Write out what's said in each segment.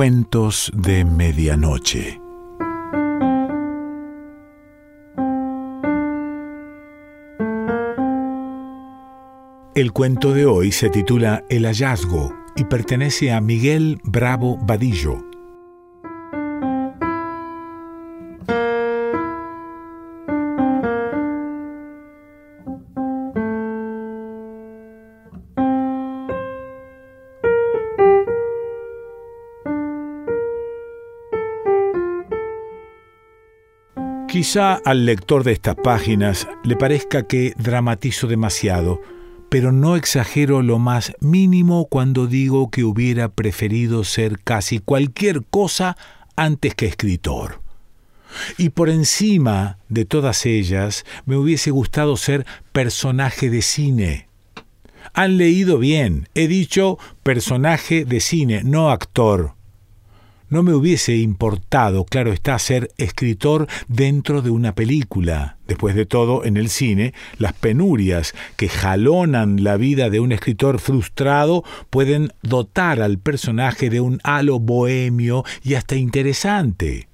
Cuentos de Medianoche. El cuento de hoy se titula El hallazgo y pertenece a Miguel Bravo Vadillo. Quizá al lector de estas páginas le parezca que dramatizo demasiado, pero no exagero lo más mínimo cuando digo que hubiera preferido ser casi cualquier cosa antes que escritor. Y por encima de todas ellas me hubiese gustado ser personaje de cine. Han leído bien, he dicho personaje de cine, no actor. No me hubiese importado, claro está, ser escritor dentro de una película. Después de todo, en el cine, las penurias que jalonan la vida de un escritor frustrado pueden dotar al personaje de un halo bohemio y hasta interesante,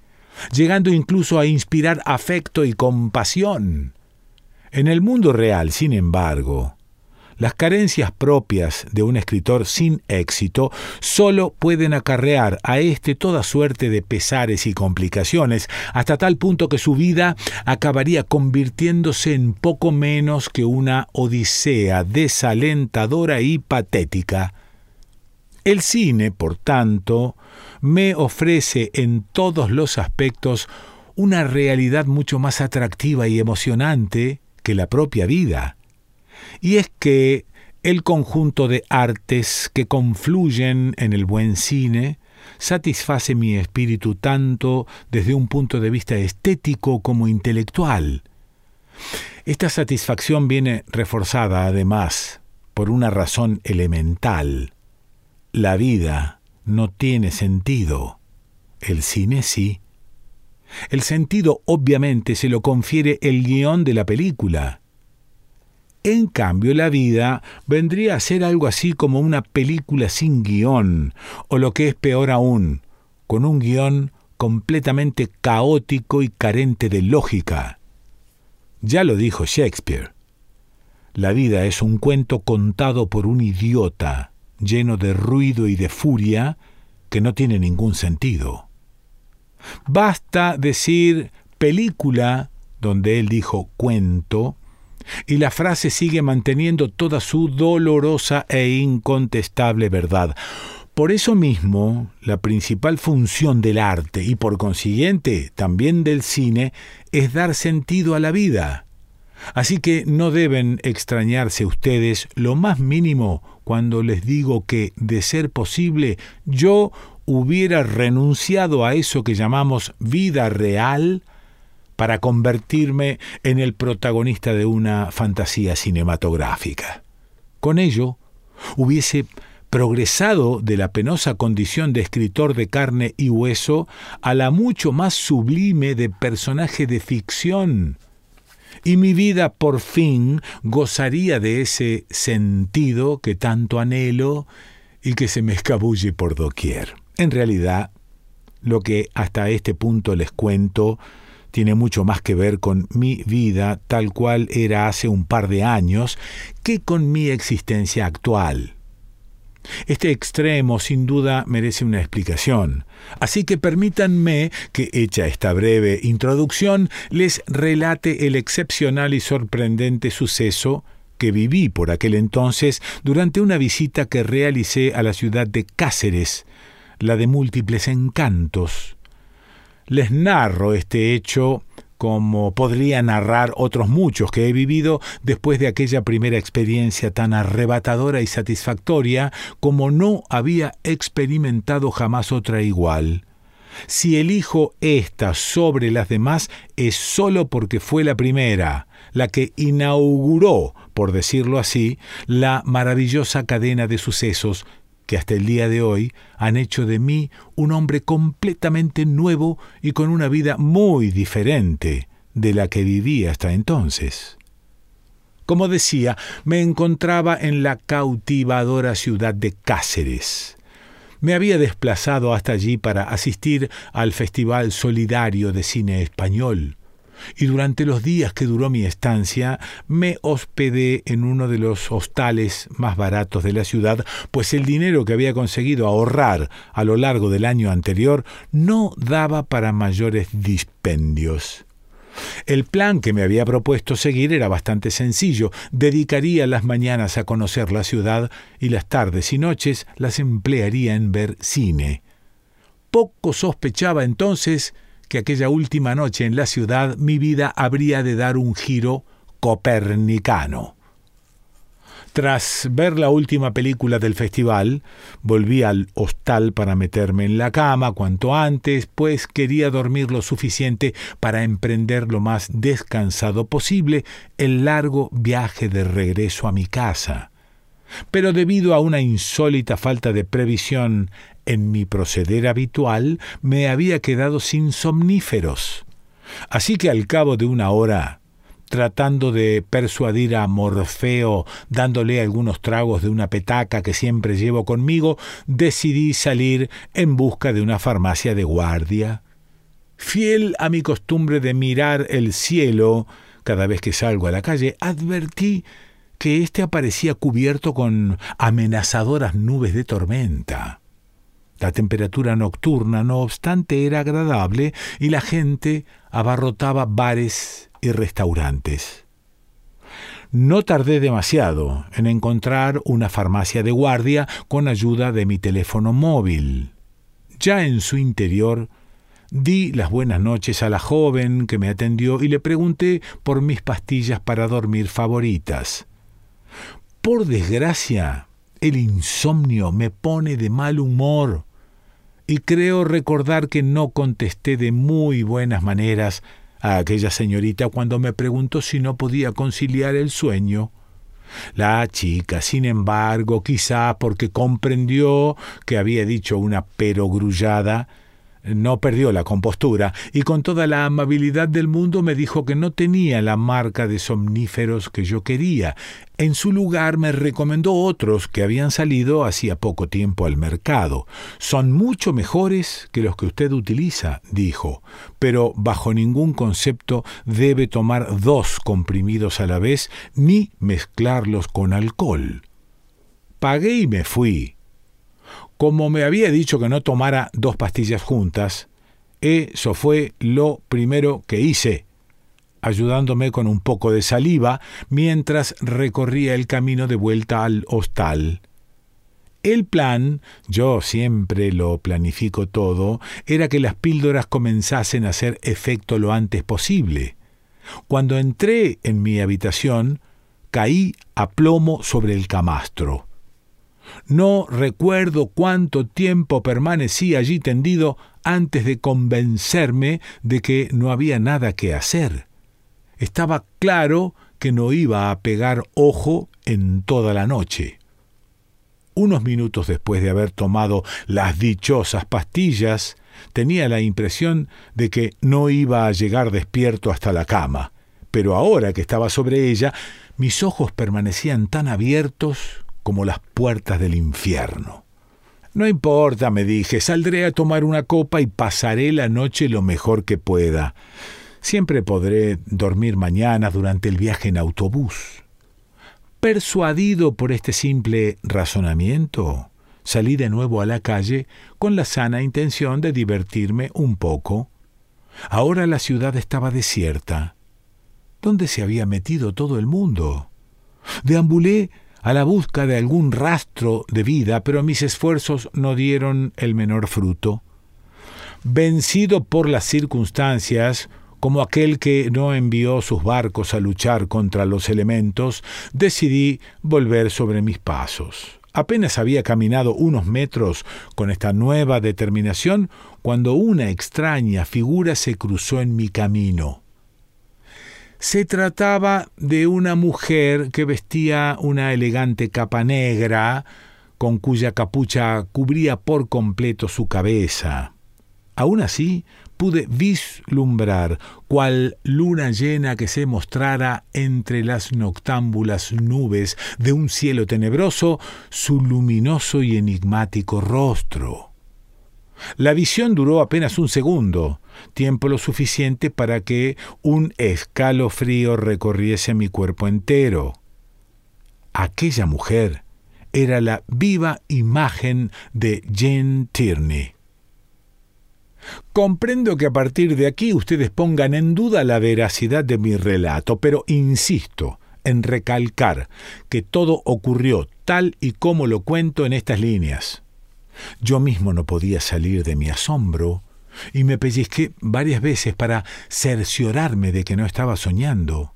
llegando incluso a inspirar afecto y compasión. En el mundo real, sin embargo, las carencias propias de un escritor sin éxito solo pueden acarrear a éste toda suerte de pesares y complicaciones, hasta tal punto que su vida acabaría convirtiéndose en poco menos que una odisea desalentadora y patética. El cine, por tanto, me ofrece en todos los aspectos una realidad mucho más atractiva y emocionante que la propia vida y es que el conjunto de artes que confluyen en el buen cine satisface mi espíritu tanto desde un punto de vista estético como intelectual. Esta satisfacción viene reforzada, además, por una razón elemental. La vida no tiene sentido. El cine sí. El sentido obviamente se lo confiere el guion de la película. En cambio, la vida vendría a ser algo así como una película sin guion, o lo que es peor aún, con un guion completamente caótico y carente de lógica. Ya lo dijo Shakespeare. La vida es un cuento contado por un idiota, lleno de ruido y de furia, que no tiene ningún sentido. Basta decir película, donde él dijo cuento, y la frase sigue manteniendo toda su dolorosa e incontestable verdad. Por eso mismo, la principal función del arte y por consiguiente también del cine es dar sentido a la vida. Así que no deben extrañarse ustedes lo más mínimo cuando les digo que, de ser posible, yo hubiera renunciado a eso que llamamos vida real para convertirme en el protagonista de una fantasía cinematográfica. Con ello, hubiese progresado de la penosa condición de escritor de carne y hueso a la mucho más sublime de personaje de ficción. Y mi vida por fin gozaría de ese sentido que tanto anhelo y que se me escabulle por doquier. En realidad, lo que hasta este punto les cuento tiene mucho más que ver con mi vida tal cual era hace un par de años que con mi existencia actual. Este extremo sin duda merece una explicación, así que permítanme que, hecha esta breve introducción, les relate el excepcional y sorprendente suceso que viví por aquel entonces durante una visita que realicé a la ciudad de Cáceres, la de múltiples encantos, les narro este hecho como podría narrar otros muchos que he vivido después de aquella primera experiencia tan arrebatadora y satisfactoria como no había experimentado jamás otra igual. Si elijo esta sobre las demás es sólo porque fue la primera, la que inauguró, por decirlo así, la maravillosa cadena de sucesos que hasta el día de hoy han hecho de mí un hombre completamente nuevo y con una vida muy diferente de la que vivía hasta entonces. Como decía, me encontraba en la cautivadora ciudad de Cáceres. Me había desplazado hasta allí para asistir al Festival Solidario de Cine Español y durante los días que duró mi estancia me hospedé en uno de los hostales más baratos de la ciudad, pues el dinero que había conseguido ahorrar a lo largo del año anterior no daba para mayores dispendios. El plan que me había propuesto seguir era bastante sencillo. Dedicaría las mañanas a conocer la ciudad y las tardes y noches las emplearía en ver cine. Poco sospechaba entonces que aquella última noche en la ciudad mi vida habría de dar un giro copernicano. Tras ver la última película del festival, volví al hostal para meterme en la cama cuanto antes, pues quería dormir lo suficiente para emprender lo más descansado posible el largo viaje de regreso a mi casa. Pero debido a una insólita falta de previsión en mi proceder habitual, me había quedado sin somníferos. Así que al cabo de una hora, tratando de persuadir a Morfeo, dándole algunos tragos de una petaca que siempre llevo conmigo, decidí salir en busca de una farmacia de guardia. Fiel a mi costumbre de mirar el cielo cada vez que salgo a la calle, advertí que éste aparecía cubierto con amenazadoras nubes de tormenta. La temperatura nocturna, no obstante, era agradable y la gente abarrotaba bares y restaurantes. No tardé demasiado en encontrar una farmacia de guardia con ayuda de mi teléfono móvil. Ya en su interior, di las buenas noches a la joven que me atendió y le pregunté por mis pastillas para dormir favoritas. Por desgracia, el insomnio me pone de mal humor y creo recordar que no contesté de muy buenas maneras a aquella señorita cuando me preguntó si no podía conciliar el sueño. La chica, sin embargo, quizá porque comprendió que había dicho una perogrullada, no perdió la compostura y con toda la amabilidad del mundo me dijo que no tenía la marca de somníferos que yo quería. En su lugar me recomendó otros que habían salido hacía poco tiempo al mercado. Son mucho mejores que los que usted utiliza, dijo, pero bajo ningún concepto debe tomar dos comprimidos a la vez ni mezclarlos con alcohol. Pagué y me fui. Como me había dicho que no tomara dos pastillas juntas, eso fue lo primero que hice, ayudándome con un poco de saliva mientras recorría el camino de vuelta al hostal. El plan, yo siempre lo planifico todo, era que las píldoras comenzasen a hacer efecto lo antes posible. Cuando entré en mi habitación, caí a plomo sobre el camastro. No recuerdo cuánto tiempo permanecí allí tendido antes de convencerme de que no había nada que hacer. Estaba claro que no iba a pegar ojo en toda la noche. Unos minutos después de haber tomado las dichosas pastillas, tenía la impresión de que no iba a llegar despierto hasta la cama, pero ahora que estaba sobre ella, mis ojos permanecían tan abiertos como las puertas del infierno. No importa, me dije, saldré a tomar una copa y pasaré la noche lo mejor que pueda. Siempre podré dormir mañana durante el viaje en autobús. Persuadido por este simple razonamiento, salí de nuevo a la calle con la sana intención de divertirme un poco. Ahora la ciudad estaba desierta. ¿Dónde se había metido todo el mundo? Deambulé a la busca de algún rastro de vida, pero mis esfuerzos no dieron el menor fruto. Vencido por las circunstancias, como aquel que no envió sus barcos a luchar contra los elementos, decidí volver sobre mis pasos. Apenas había caminado unos metros con esta nueva determinación cuando una extraña figura se cruzó en mi camino. Se trataba de una mujer que vestía una elegante capa negra, con cuya capucha cubría por completo su cabeza. Aún así, pude vislumbrar, cual luna llena que se mostrara entre las noctámbulas nubes de un cielo tenebroso, su luminoso y enigmático rostro. La visión duró apenas un segundo, tiempo lo suficiente para que un escalofrío recorriese mi cuerpo entero. Aquella mujer era la viva imagen de Jane Tierney. Comprendo que a partir de aquí ustedes pongan en duda la veracidad de mi relato, pero insisto en recalcar que todo ocurrió tal y como lo cuento en estas líneas. Yo mismo no podía salir de mi asombro y me pellizqué varias veces para cerciorarme de que no estaba soñando.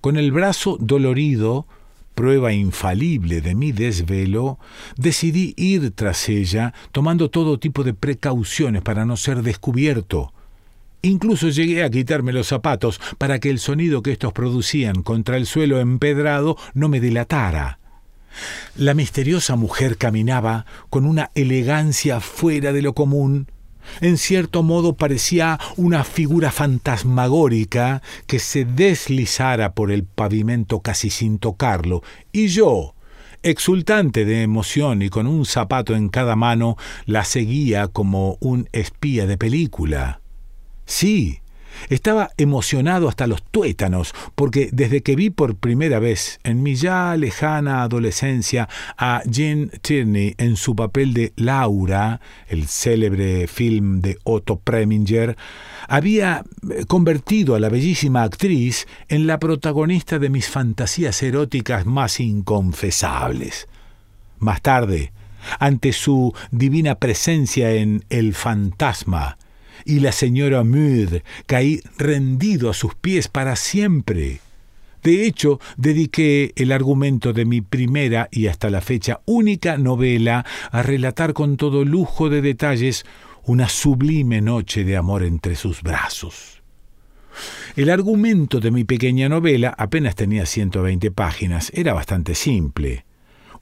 Con el brazo dolorido, prueba infalible de mi desvelo, decidí ir tras ella, tomando todo tipo de precauciones para no ser descubierto. Incluso llegué a quitarme los zapatos para que el sonido que estos producían contra el suelo empedrado no me delatara. La misteriosa mujer caminaba con una elegancia fuera de lo común. En cierto modo parecía una figura fantasmagórica que se deslizara por el pavimento casi sin tocarlo, y yo, exultante de emoción y con un zapato en cada mano, la seguía como un espía de película. Sí, estaba emocionado hasta los tuétanos, porque desde que vi por primera vez en mi ya lejana adolescencia a Jean Tierney en su papel de Laura, el célebre film de Otto Preminger, había eh, convertido a la bellísima actriz en la protagonista de mis fantasías eróticas más inconfesables. Más tarde, ante su divina presencia en El fantasma, y la señora Mudd caí rendido a sus pies para siempre. De hecho, dediqué el argumento de mi primera y hasta la fecha única novela a relatar con todo lujo de detalles una sublime noche de amor entre sus brazos. El argumento de mi pequeña novela apenas tenía 120 páginas, era bastante simple.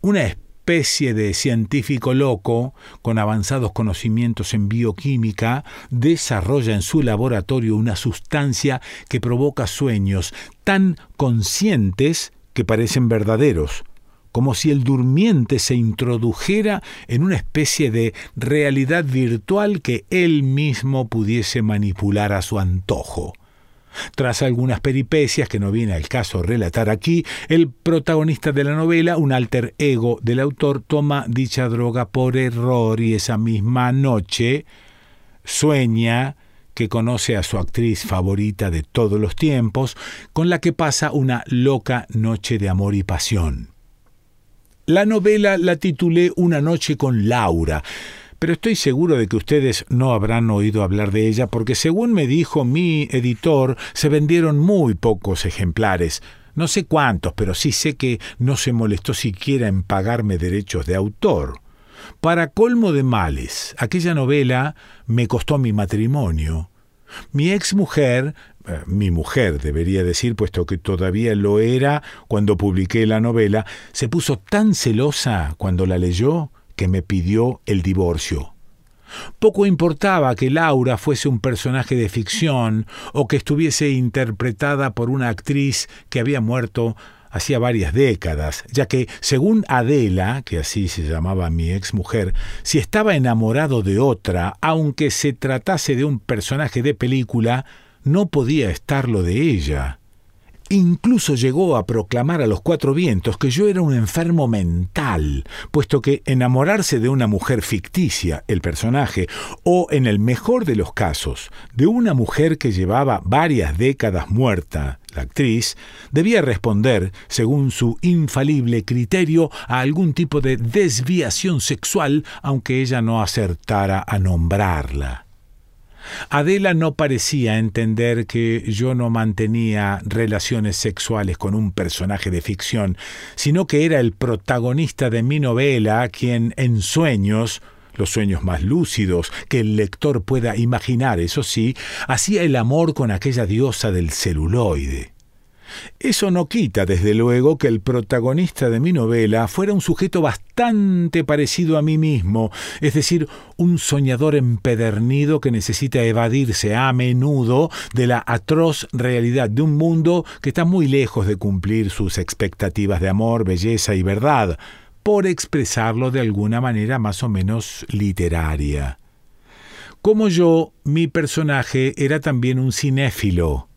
Una especie de científico loco, con avanzados conocimientos en bioquímica, desarrolla en su laboratorio una sustancia que provoca sueños tan conscientes que parecen verdaderos, como si el durmiente se introdujera en una especie de realidad virtual que él mismo pudiese manipular a su antojo. Tras algunas peripecias que no viene al caso relatar aquí, el protagonista de la novela, un alter ego del autor, toma dicha droga por error y esa misma noche sueña que conoce a su actriz favorita de todos los tiempos, con la que pasa una loca noche de amor y pasión. La novela la titulé Una noche con Laura, pero estoy seguro de que ustedes no habrán oído hablar de ella porque según me dijo mi editor, se vendieron muy pocos ejemplares. No sé cuántos, pero sí sé que no se molestó siquiera en pagarme derechos de autor. Para colmo de males, aquella novela me costó mi matrimonio. Mi ex mujer, eh, mi mujer debería decir, puesto que todavía lo era cuando publiqué la novela, se puso tan celosa cuando la leyó que me pidió el divorcio. Poco importaba que Laura fuese un personaje de ficción o que estuviese interpretada por una actriz que había muerto hacía varias décadas, ya que, según Adela, que así se llamaba mi ex mujer, si estaba enamorado de otra, aunque se tratase de un personaje de película, no podía estarlo de ella. Incluso llegó a proclamar a los cuatro vientos que yo era un enfermo mental, puesto que enamorarse de una mujer ficticia, el personaje, o en el mejor de los casos, de una mujer que llevaba varias décadas muerta, la actriz, debía responder, según su infalible criterio, a algún tipo de desviación sexual, aunque ella no acertara a nombrarla. Adela no parecía entender que yo no mantenía relaciones sexuales con un personaje de ficción, sino que era el protagonista de mi novela quien en sueños los sueños más lúcidos que el lector pueda imaginar, eso sí, hacía el amor con aquella diosa del celuloide. Eso no quita, desde luego, que el protagonista de mi novela fuera un sujeto bastante parecido a mí mismo, es decir, un soñador empedernido que necesita evadirse a menudo de la atroz realidad de un mundo que está muy lejos de cumplir sus expectativas de amor, belleza y verdad, por expresarlo de alguna manera más o menos literaria. Como yo, mi personaje era también un cinéfilo,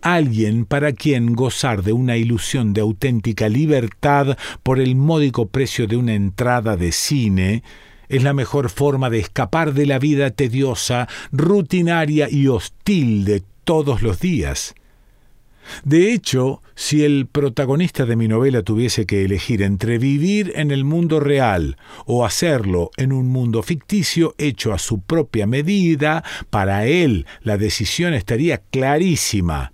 alguien para quien gozar de una ilusión de auténtica libertad por el módico precio de una entrada de cine es la mejor forma de escapar de la vida tediosa, rutinaria y hostil de todos los días. De hecho, si el protagonista de mi novela tuviese que elegir entre vivir en el mundo real o hacerlo en un mundo ficticio hecho a su propia medida, para él la decisión estaría clarísima.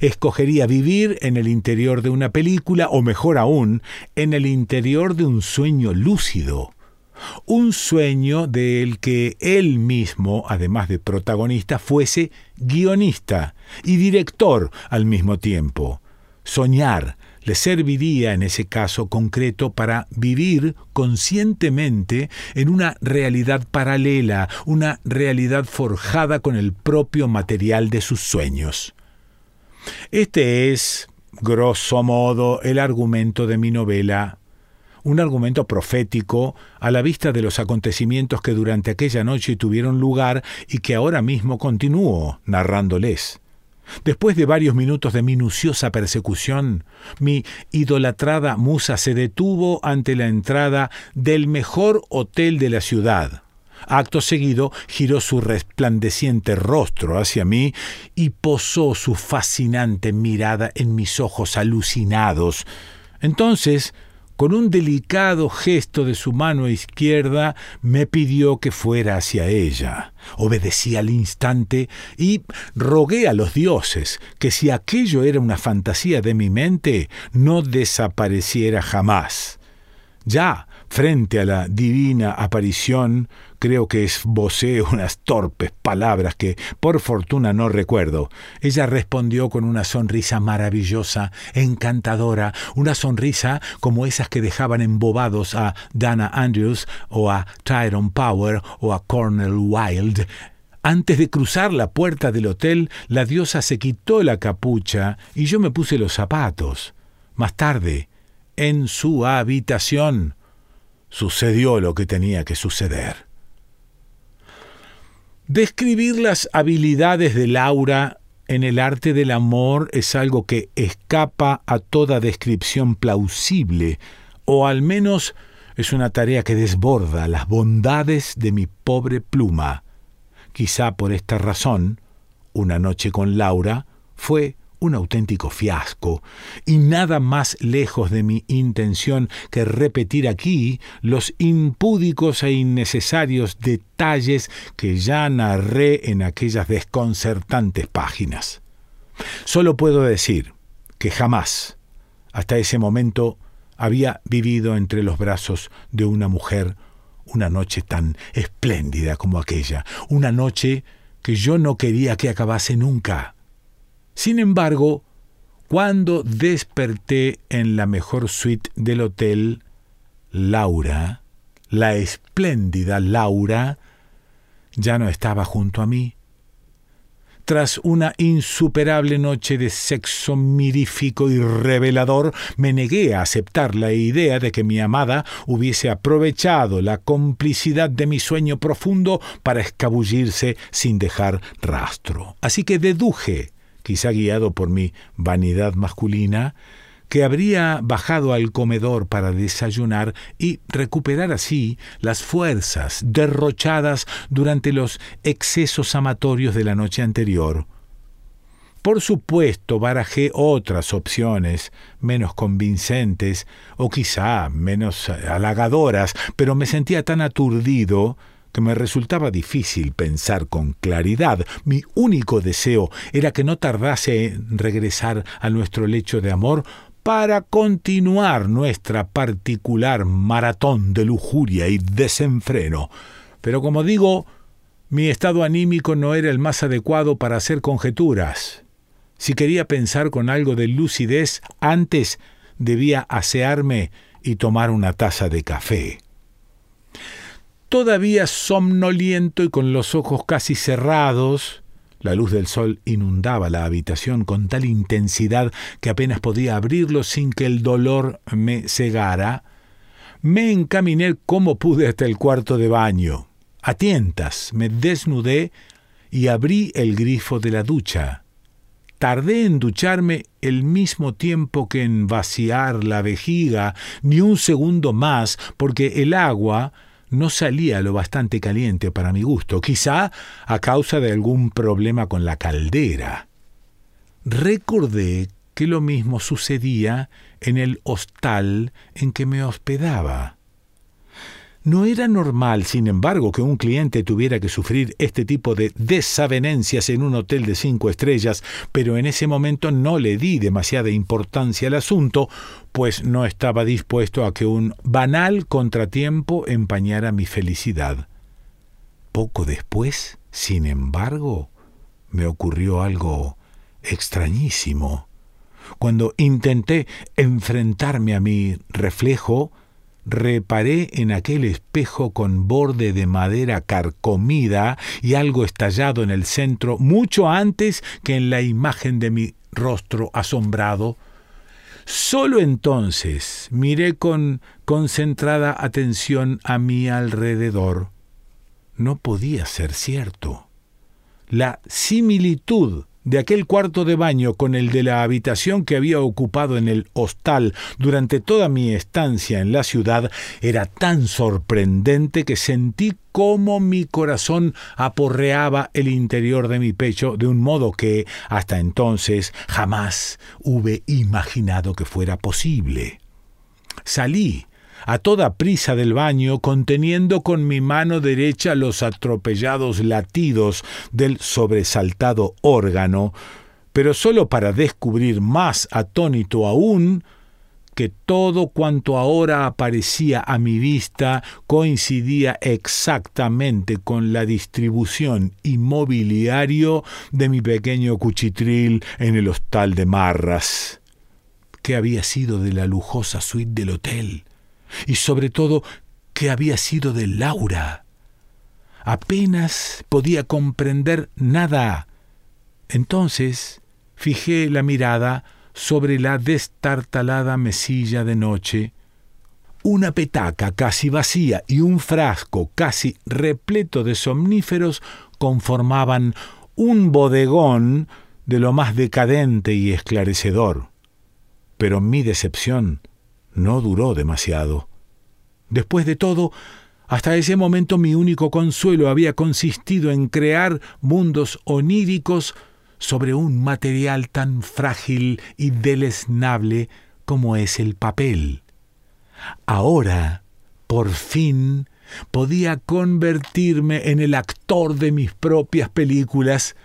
Escogería vivir en el interior de una película o mejor aún, en el interior de un sueño lúcido un sueño del que él mismo, además de protagonista, fuese guionista y director al mismo tiempo. Soñar le serviría en ese caso concreto para vivir conscientemente en una realidad paralela, una realidad forjada con el propio material de sus sueños. Este es, grosso modo, el argumento de mi novela un argumento profético a la vista de los acontecimientos que durante aquella noche tuvieron lugar y que ahora mismo continúo narrándoles. Después de varios minutos de minuciosa persecución, mi idolatrada musa se detuvo ante la entrada del mejor hotel de la ciudad. Acto seguido giró su resplandeciente rostro hacia mí y posó su fascinante mirada en mis ojos alucinados. Entonces con un delicado gesto de su mano izquierda, me pidió que fuera hacia ella. Obedecí al instante y rogué a los dioses que si aquello era una fantasía de mi mente, no desapareciera jamás. Ya, frente a la divina aparición, Creo que esbocé unas torpes palabras que por fortuna no recuerdo. Ella respondió con una sonrisa maravillosa, encantadora, una sonrisa como esas que dejaban embobados a Dana Andrews o a Tyrone Power o a Cornel Wilde. Antes de cruzar la puerta del hotel, la diosa se quitó la capucha y yo me puse los zapatos. Más tarde, en su habitación, sucedió lo que tenía que suceder. Describir las habilidades de Laura en el arte del amor es algo que escapa a toda descripción plausible, o al menos es una tarea que desborda las bondades de mi pobre pluma. Quizá por esta razón, una noche con Laura fue un auténtico fiasco, y nada más lejos de mi intención que repetir aquí los impúdicos e innecesarios detalles que ya narré en aquellas desconcertantes páginas. Solo puedo decir que jamás, hasta ese momento, había vivido entre los brazos de una mujer una noche tan espléndida como aquella, una noche que yo no quería que acabase nunca sin embargo, cuando desperté en la mejor suite del hotel, Laura, la espléndida Laura, ya no estaba junto a mí. Tras una insuperable noche de sexo mirífico y revelador, me negué a aceptar la idea de que mi amada hubiese aprovechado la complicidad de mi sueño profundo para escabullirse sin dejar rastro. Así que deduje quizá guiado por mi vanidad masculina, que habría bajado al comedor para desayunar y recuperar así las fuerzas derrochadas durante los excesos amatorios de la noche anterior. Por supuesto, barajé otras opciones, menos convincentes o quizá menos halagadoras, pero me sentía tan aturdido que me resultaba difícil pensar con claridad. Mi único deseo era que no tardase en regresar a nuestro lecho de amor para continuar nuestra particular maratón de lujuria y desenfreno. Pero como digo, mi estado anímico no era el más adecuado para hacer conjeturas. Si quería pensar con algo de lucidez, antes debía asearme y tomar una taza de café. Todavía somnoliento y con los ojos casi cerrados, la luz del sol inundaba la habitación con tal intensidad que apenas podía abrirlo sin que el dolor me cegara, me encaminé como pude hasta el cuarto de baño. A tientas me desnudé y abrí el grifo de la ducha. Tardé en ducharme el mismo tiempo que en vaciar la vejiga, ni un segundo más, porque el agua no salía lo bastante caliente para mi gusto, quizá a causa de algún problema con la caldera. Recordé que lo mismo sucedía en el hostal en que me hospedaba. No era normal, sin embargo, que un cliente tuviera que sufrir este tipo de desavenencias en un hotel de cinco estrellas, pero en ese momento no le di demasiada importancia al asunto, pues no estaba dispuesto a que un banal contratiempo empañara mi felicidad. Poco después, sin embargo, me ocurrió algo extrañísimo. Cuando intenté enfrentarme a mi reflejo, reparé en aquel espejo con borde de madera carcomida y algo estallado en el centro mucho antes que en la imagen de mi rostro asombrado. Solo entonces miré con concentrada atención a mi alrededor. No podía ser cierto. La similitud de aquel cuarto de baño con el de la habitación que había ocupado en el hostal durante toda mi estancia en la ciudad era tan sorprendente que sentí cómo mi corazón aporreaba el interior de mi pecho de un modo que hasta entonces jamás hube imaginado que fuera posible. Salí a toda prisa del baño, conteniendo con mi mano derecha los atropellados latidos del sobresaltado órgano, pero sólo para descubrir más atónito aún que todo cuanto ahora aparecía a mi vista coincidía exactamente con la distribución inmobiliario de mi pequeño cuchitril en el hostal de Marras. ¿Qué había sido de la lujosa suite del hotel? Y sobre todo qué había sido de Laura. Apenas podía comprender nada. Entonces fijé la mirada sobre la destartalada mesilla de noche. Una petaca casi vacía y un frasco casi repleto de somníferos conformaban un bodegón de lo más decadente y esclarecedor. Pero mi decepción no duró demasiado. Después de todo, hasta ese momento mi único consuelo había consistido en crear mundos oníricos sobre un material tan frágil y deleznable como es el papel. Ahora, por fin, podía convertirme en el actor de mis propias películas,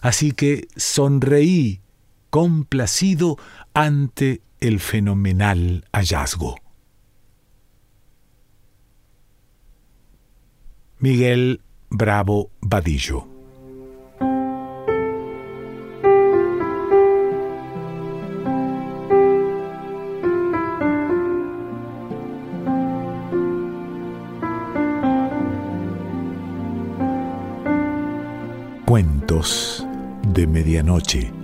así que sonreí complacido ante el fenomenal hallazgo. Miguel Bravo Vadillo Cuentos de Medianoche